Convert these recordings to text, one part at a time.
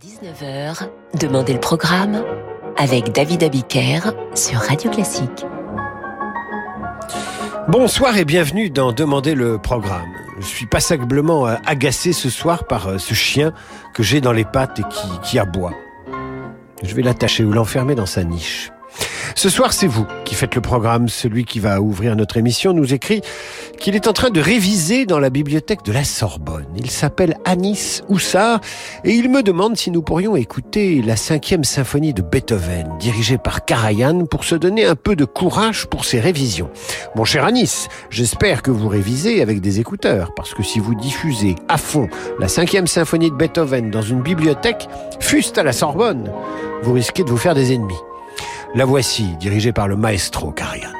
19h, Demandez le programme avec David Abiker sur Radio Classique. Bonsoir et bienvenue dans Demandez le programme. Je suis passablement euh, agacé ce soir par euh, ce chien que j'ai dans les pattes et qui, qui aboie. Je vais l'attacher ou l'enfermer dans sa niche. Ce soir, c'est vous qui faites le programme. Celui qui va ouvrir notre émission nous écrit qu'il est en train de réviser dans la bibliothèque de la Sorbonne. Il s'appelle Anis Houssard et il me demande si nous pourrions écouter la cinquième symphonie de Beethoven, dirigée par Karajan, pour se donner un peu de courage pour ses révisions. Mon cher Anis, j'espère que vous révisez avec des écouteurs, parce que si vous diffusez à fond la cinquième symphonie de Beethoven dans une bibliothèque, fuste à la Sorbonne, vous risquez de vous faire des ennemis. La voici, dirigée par le maestro Karajan.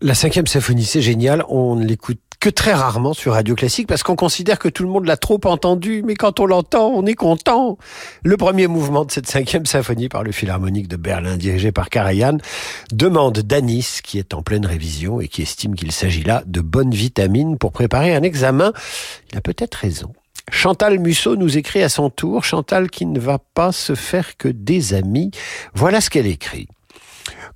La cinquième symphonie, c'est génial. On l'écoute que très rarement sur Radio Classique parce qu'on considère que tout le monde l'a trop entendu. Mais quand on l'entend, on est content. Le premier mouvement de cette cinquième symphonie par le Philharmonique de Berlin, dirigé par Karajan, demande Danis, qui est en pleine révision et qui estime qu'il s'agit là de bonnes vitamines pour préparer un examen. Il a peut-être raison. Chantal Musso nous écrit à son tour, Chantal qui ne va pas se faire que des amis. Voilà ce qu'elle écrit.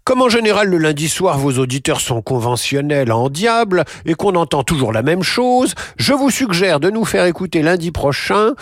Comme en général le lundi soir vos auditeurs sont conventionnels en diable et qu'on entend toujours la même chose, je vous suggère de nous faire écouter lundi prochain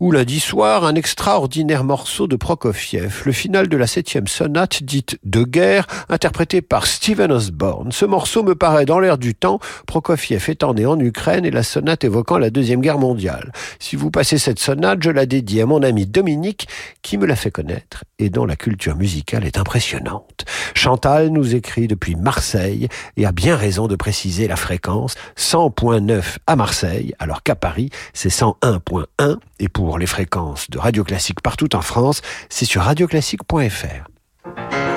ou lundi soir un extraordinaire morceau de Prokofiev, le final de la septième sonate dite de guerre, interprétée par Steven Osborne. Ce morceau me paraît dans l'air du temps, Prokofiev étant né en Ukraine et la sonate évoquant la Deuxième Guerre mondiale. Si vous passez cette sonate, je la dédie à mon ami Dominique, qui me l'a fait connaître et dont la culture musicale est impressionnante. Chantal nous écrit depuis Marseille et a bien raison de préciser la fréquence 100.9 à Marseille, alors qu'à Paris, c'est 101.1 et pour les fréquences de Radio Classique partout en France, c'est sur radioclassique.fr.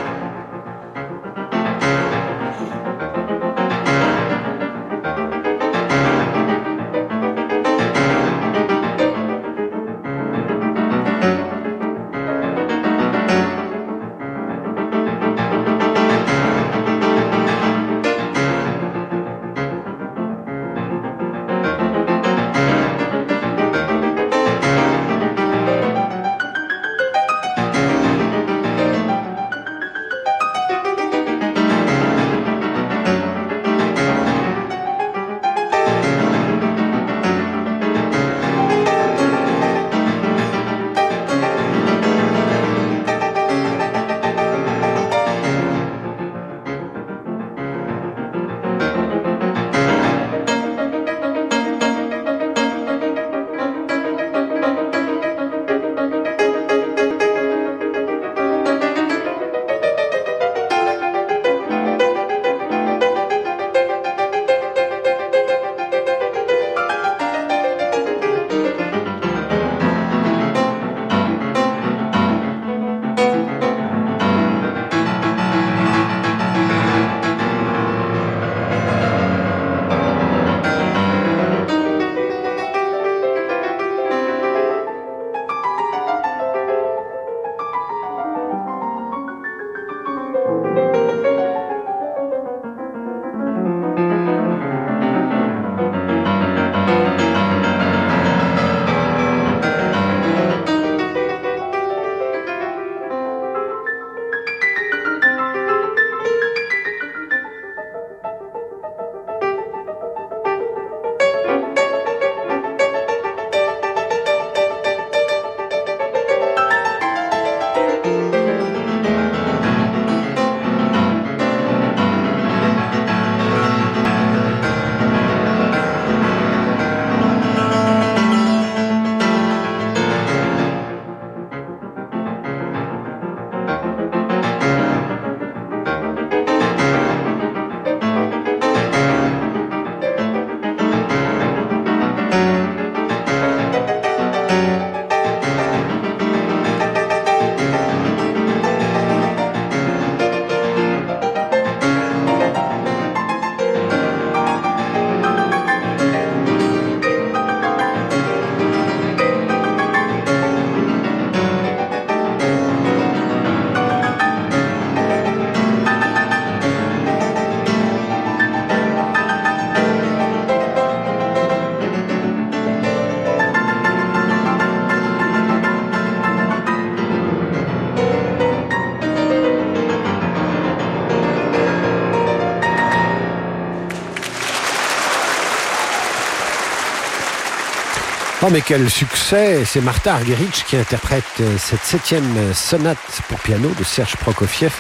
mais quel succès C'est Martha Argerich qui interprète euh, cette septième sonate pour piano de Serge Prokofiev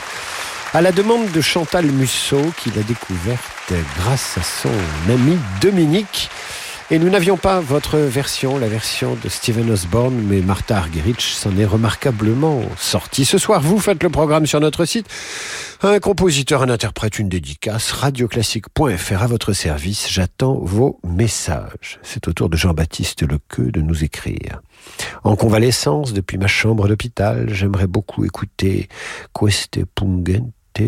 à la demande de Chantal Musso qui l'a découverte grâce à son ami Dominique. Et nous n'avions pas votre version, la version de Steven Osborne, mais Martha Argerich s'en est remarquablement sortie. Ce soir, vous faites le programme sur notre site. Un compositeur, un interprète, une dédicace, radioclassique.fr à votre service. J'attends vos messages. C'est au tour de Jean-Baptiste Lequeux de nous écrire. En convalescence depuis ma chambre d'hôpital, j'aimerais beaucoup écouter Queste Pungent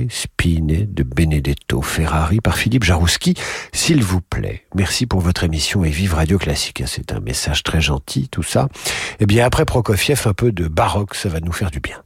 Spine de Benedetto Ferrari par Philippe Jarouski. S'il vous plaît, merci pour votre émission et vive Radio Classique. C'est un message très gentil, tout ça. Eh bien, après Prokofiev, un peu de baroque, ça va nous faire du bien.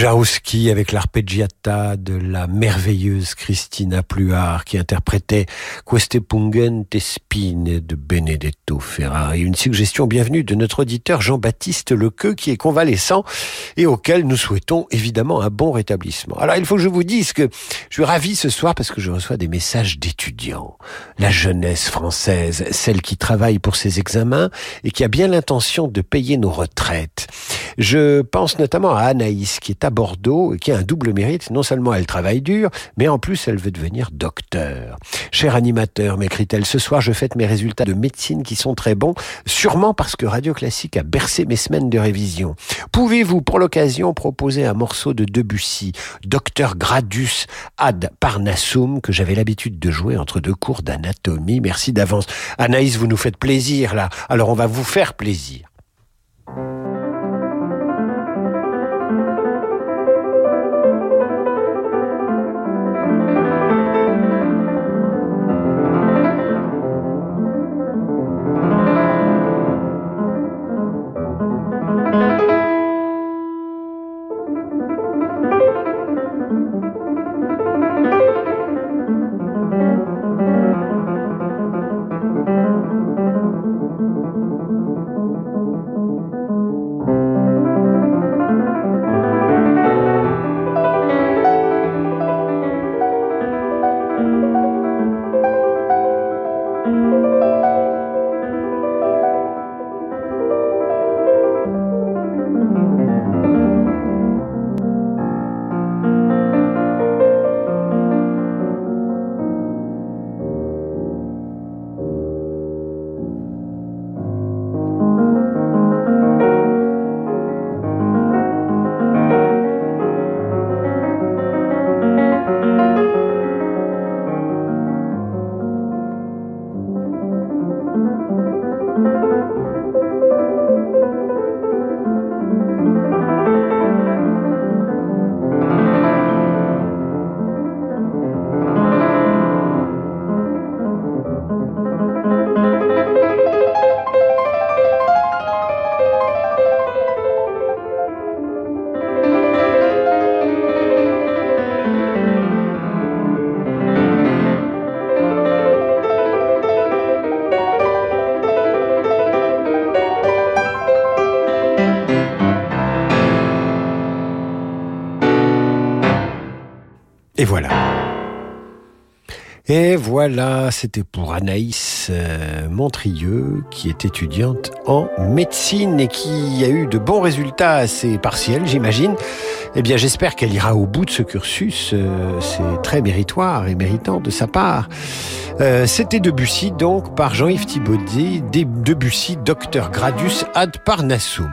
Jarouski avec l'arpeggiata de la merveilleuse Christina Pluart qui interprétait Queste pungente spine de Benedetto Ferrari. Une suggestion bienvenue de notre auditeur Jean-Baptiste Lequeux qui est convalescent et auquel nous souhaitons évidemment un bon rétablissement. Alors il faut que je vous dise que je suis ravi ce soir parce que je reçois des messages d'étudiants. La jeunesse française, celle qui travaille pour ses examens et qui a bien l'intention de payer nos retraites. Je pense notamment à Anaïs qui est à Bordeaux et qui a un double mérite. Non seulement elle travaille dur, mais en plus elle veut devenir docteur. Cher animateur, m'écrit-elle, ce soir je fête mes résultats de médecine qui sont très bons, sûrement parce que Radio Classique a bercé mes semaines de révision. Pouvez-vous pour l'occasion proposer un morceau de Debussy, Docteur Gradus ad Parnassum, que j'avais l'habitude de jouer entre deux cours d'anatomie? Merci d'avance. Anaïs, vous nous faites plaisir là, alors on va vous faire plaisir. Voilà, c'était pour Anaïs euh, Montrieux, qui est étudiante en médecine et qui a eu de bons résultats ses partiels, j'imagine. Eh bien, j'espère qu'elle ira au bout de ce cursus. Euh, c'est très méritoire et méritant de sa part. Euh, c'était Debussy, donc, par Jean-Yves Thibaudet, Debussy, Docteur Gradus ad Parnassum.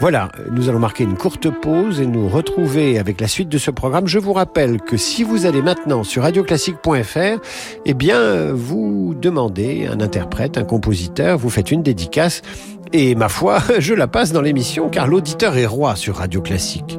Voilà, nous allons marquer une courte pause et nous retrouver avec la suite de ce programme. Je vous rappelle que si vous allez maintenant sur radioclassique.fr, eh bien, vous demandez un interprète, un compositeur, vous faites une dédicace et ma foi, je la passe dans l'émission car l'auditeur est roi sur Radio Classique.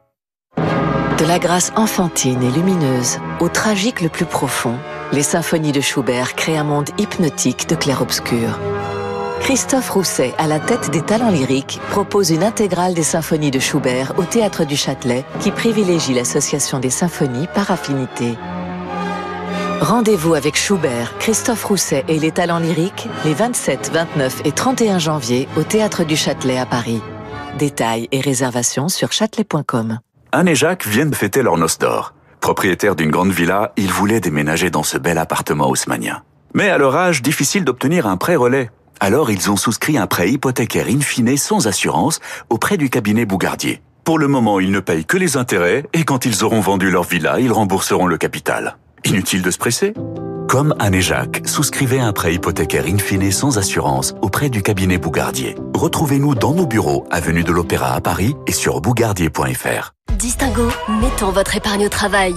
De la grâce enfantine et lumineuse au tragique le plus profond, les symphonies de Schubert créent un monde hypnotique de clair-obscur. Christophe Rousset, à la tête des talents lyriques, propose une intégrale des symphonies de Schubert au Théâtre du Châtelet qui privilégie l'association des symphonies par affinité. Rendez-vous avec Schubert, Christophe Rousset et les talents lyriques les 27, 29 et 31 janvier au Théâtre du Châtelet à Paris. Détails et réservations sur châtelet.com. Anne et Jacques viennent fêter leur noce d'or. Propriétaires d'une grande villa, ils voulaient déménager dans ce bel appartement haussmanien. Mais à leur âge, difficile d'obtenir un prêt relais. Alors ils ont souscrit un prêt hypothécaire in fine sans assurance auprès du cabinet Bougardier. Pour le moment, ils ne payent que les intérêts et quand ils auront vendu leur villa, ils rembourseront le capital. Inutile de se presser comme Anne et Jacques, souscrivez un prêt hypothécaire in fine sans assurance auprès du cabinet Bougardier. Retrouvez-nous dans nos bureaux, avenue de l'Opéra à Paris et sur bougardier.fr. Distingo, mettons votre épargne au travail.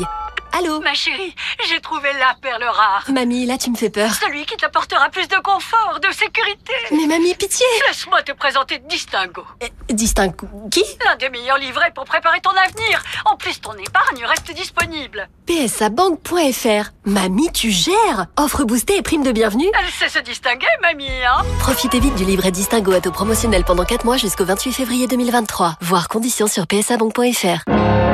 Allô Ma chérie, j'ai trouvé la perle rare. Mamie, là tu me fais peur. Celui qui t'apportera plus de confort, de sécurité. Mais mamie, pitié Laisse-moi te présenter Distingo. Euh, Distingo qui L'un des meilleurs livrets pour préparer ton avenir. En plus, ton épargne reste disponible. psabank.fr Mamie, tu gères Offre boostée et prime de bienvenue Elle sait se distinguer, mamie, hein Profitez vite du livret Distingo à taux promotionnel pendant 4 mois jusqu'au 28 février 2023. Voir conditions sur psabank.fr.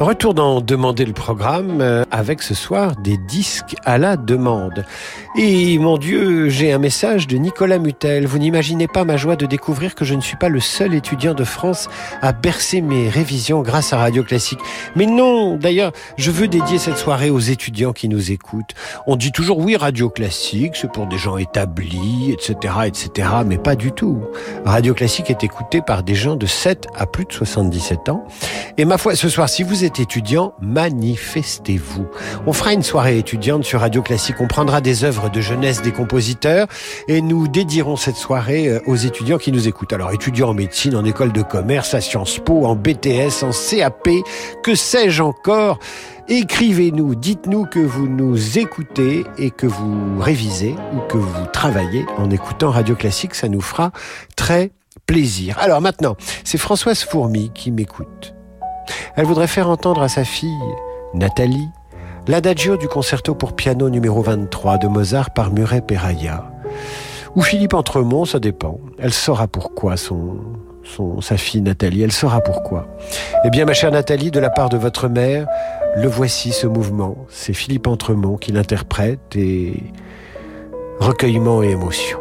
Retour dans Demander le programme euh, avec ce soir des disques à la demande. Et mon Dieu, j'ai un message de Nicolas Mutel. Vous n'imaginez pas ma joie de découvrir que je ne suis pas le seul étudiant de France à bercer mes révisions grâce à Radio Classique. Mais non, d'ailleurs, je veux dédier cette soirée aux étudiants qui nous écoutent. On dit toujours oui, Radio Classique, c'est pour des gens établis, etc., etc., mais pas du tout. Radio Classique est écouté par des gens de 7 à plus de 77 ans. Et ma foi, ce soir, si vous êtes étudiant, manifestez-vous. On fera une soirée étudiante sur Radio Classique. On prendra des œuvres de jeunesse des compositeurs et nous dédierons cette soirée euh, aux étudiants qui nous écoutent. Alors, étudiants en médecine, en école de commerce, à Sciences Po, en BTS, en CAP, que sais-je encore? Écrivez-nous, dites-nous que vous nous écoutez et que vous révisez ou que vous travaillez en écoutant Radio Classique. Ça nous fera très plaisir. Alors maintenant, c'est Françoise Fourmi qui m'écoute. Elle voudrait faire entendre à sa fille, Nathalie, l'adagio du concerto pour piano numéro 23 de Mozart par Muret Peraya. Ou Philippe Entremont, ça dépend. Elle saura pourquoi son, son, sa fille Nathalie, elle saura pourquoi. Eh bien, ma chère Nathalie, de la part de votre mère, le voici ce mouvement. C'est Philippe Entremont qui l'interprète et recueillement et émotion.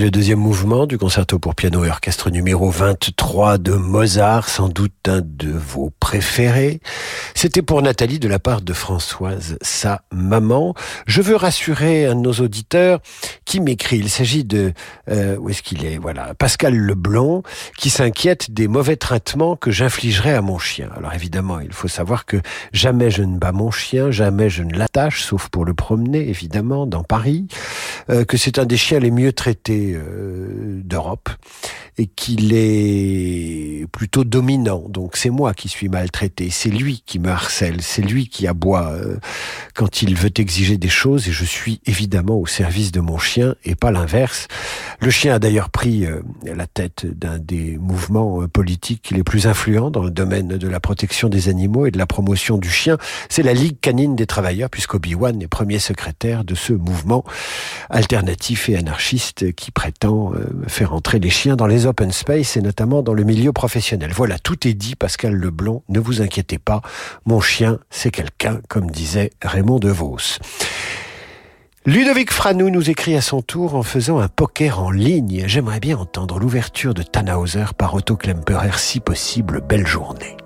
Le deuxième mouvement du concerto pour piano et orchestre numéro 23 de Mozart, sans doute un de vos préférés. C'était pour Nathalie de la part de Françoise, sa maman. Je veux rassurer un nos auditeurs qui m'écrit. Il s'agit de euh, où est-ce qu'il est? Voilà, Pascal Leblond, qui s'inquiète des mauvais traitements que j'infligerai à mon chien. Alors évidemment, il faut savoir que jamais je ne bats mon chien, jamais je ne l'attache, sauf pour le promener, évidemment, dans Paris. Euh, que c'est un des chiens les mieux traités euh, d'Europe et qu'il est plutôt dominant. Donc c'est moi qui suis maltraité, c'est lui qui me harcèle, c'est lui qui aboie euh, quand il veut exiger des choses et je suis évidemment au service de mon chien et pas l'inverse. Le chien a d'ailleurs pris euh, la tête d'un des mouvements euh, politiques les plus influents dans le domaine de la protection des animaux et de la promotion du chien. C'est la Ligue canine des travailleurs puisqu'Obi-Wan est premier secrétaire de ce mouvement alternatif et anarchiste qui prétend faire entrer les chiens dans les open space et notamment dans le milieu professionnel. Voilà, tout est dit, Pascal Leblond, ne vous inquiétez pas, mon chien, c'est quelqu'un, comme disait Raymond DeVos. Ludovic Franou nous écrit à son tour en faisant un poker en ligne. J'aimerais bien entendre l'ouverture de Tannhauser par Otto Klemperer, si possible, belle journée.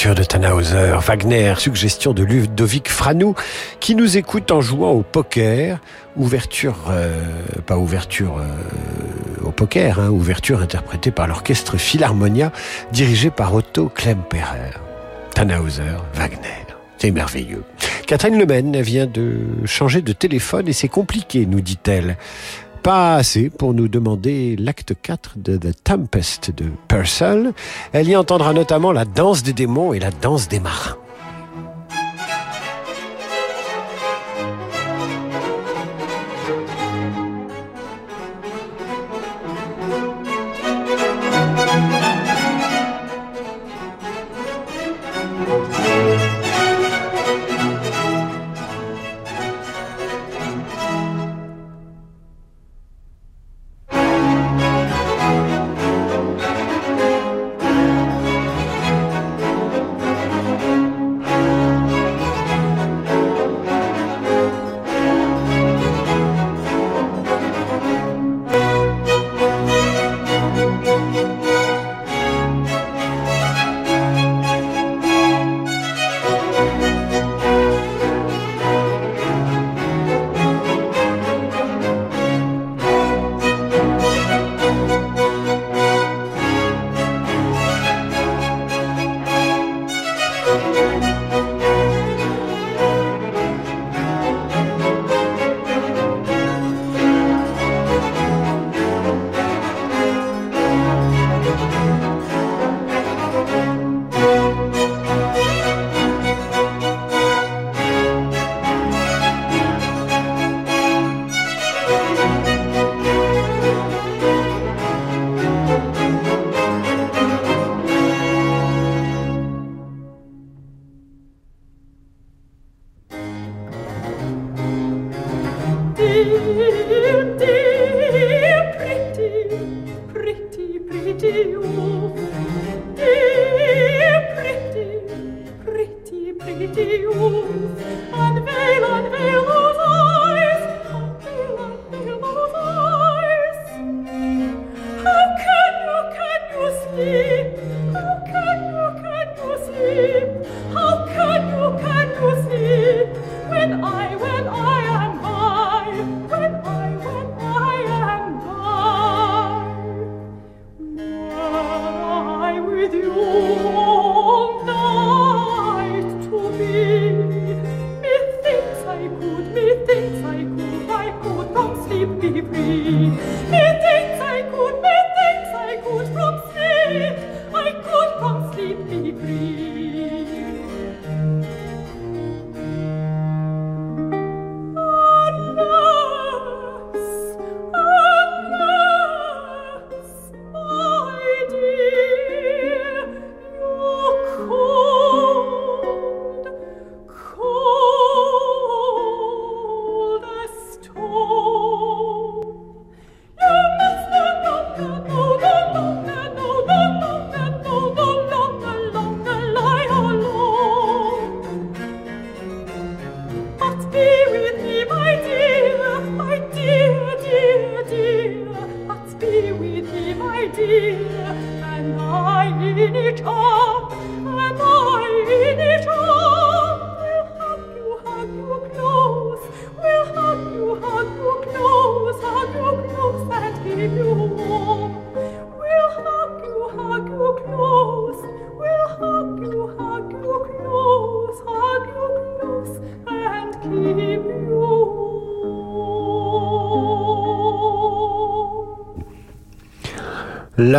Ouverture de Tannhauser, Wagner, suggestion de Ludovic Franou, qui nous écoute en jouant au poker. Ouverture, euh, pas ouverture euh, au poker, hein, ouverture interprétée par l'orchestre Philharmonia, dirigé par Otto Klemperer. Tannhauser, Wagner. C'est merveilleux. Catherine Lemaine vient de changer de téléphone et c'est compliqué, nous dit-elle. Pas assez pour nous demander l'acte 4 de The Tempest de Purcell. Elle y entendra notamment la danse des démons et la danse des marins.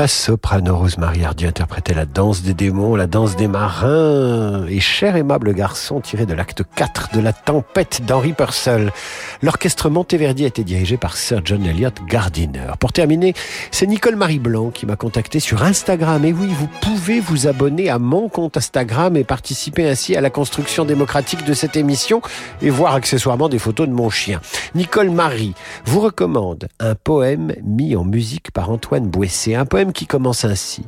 La soprano Rosemary Hardy interprétait la danse des démons, la danse des marins et cher aimable garçon tiré de l'acte 4 de la tempête d'Henri Purcell. L'orchestre Monteverdi a été dirigé par Sir John Elliott Gardiner. Pour terminer, c'est Nicole Marie Blanc qui m'a contacté sur Instagram. Et oui, vous pouvez vous abonner à mon compte Instagram et participer ainsi à la construction démocratique de cette émission et voir accessoirement des photos de mon chien. Nicole Marie vous recommande un poème mis en musique par Antoine Boissé. Un poème qui commence ainsi.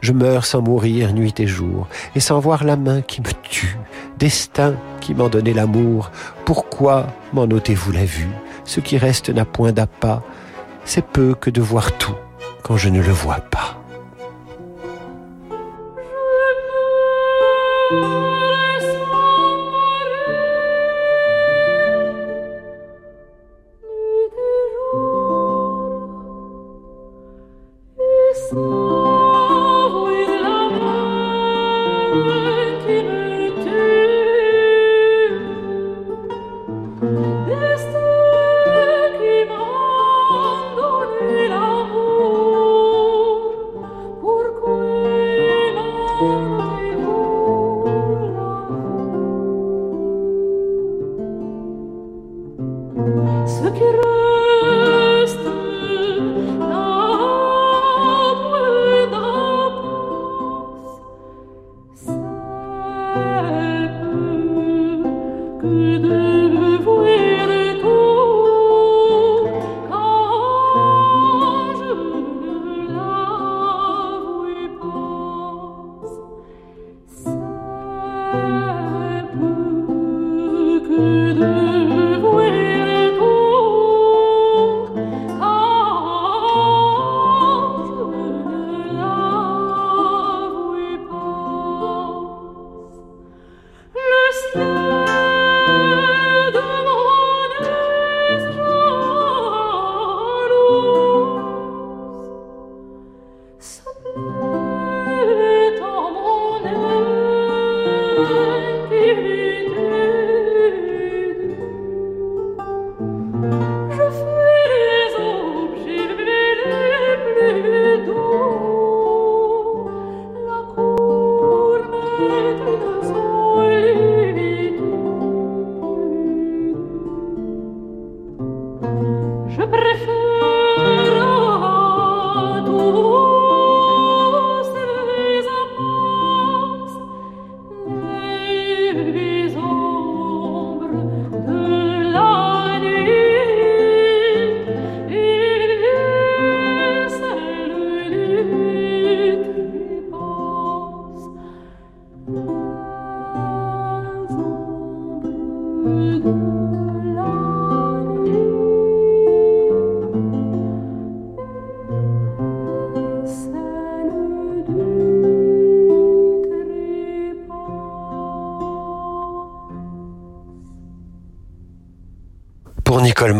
Je meurs sans mourir nuit et jour, et sans voir la main qui me tue, destin qui m'en donnait l'amour. Pourquoi m'en ôtez-vous la vue? Ce qui reste n'a point d'appât, c'est peu que de voir tout quand je ne le vois pas.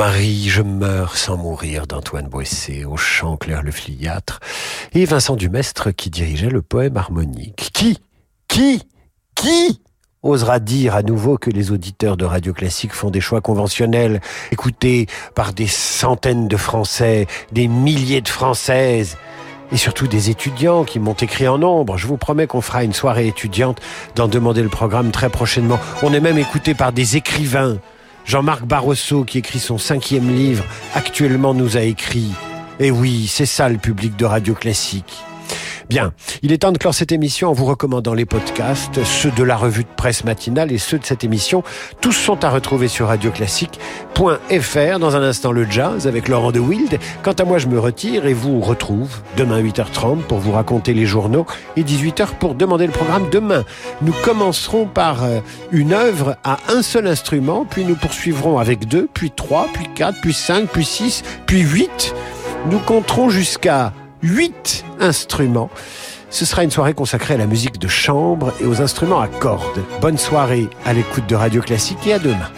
Marie, Je meurs sans mourir d'Antoine Boissé, au chant Claire Le Fliâtre, et Vincent Dumestre qui dirigeait le poème harmonique. Qui Qui Qui osera dire à nouveau que les auditeurs de Radio Classique font des choix conventionnels, écoutés par des centaines de Français, des milliers de Françaises, et surtout des étudiants qui m'ont écrit en nombre. Je vous promets qu'on fera une soirée étudiante d'en demander le programme très prochainement. On est même écouté par des écrivains Jean-Marc Barroso, qui écrit son cinquième livre, actuellement nous a écrit. Eh oui, c'est ça le public de Radio Classique. Bien, il est temps de clore cette émission en vous recommandant les podcasts, ceux de la revue de presse matinale et ceux de cette émission. Tous sont à retrouver sur radioclassique.fr. Dans un instant, le jazz avec Laurent de Wild. Quant à moi, je me retire et vous retrouve demain 8h30 pour vous raconter les journaux et 18h pour demander le programme. Demain, nous commencerons par euh, une œuvre à un seul instrument, puis nous poursuivrons avec deux, puis trois, puis quatre, puis cinq, puis six, puis huit. Nous compterons jusqu'à 8 instruments. Ce sera une soirée consacrée à la musique de chambre et aux instruments à cordes. Bonne soirée à l'écoute de Radio Classique et à demain.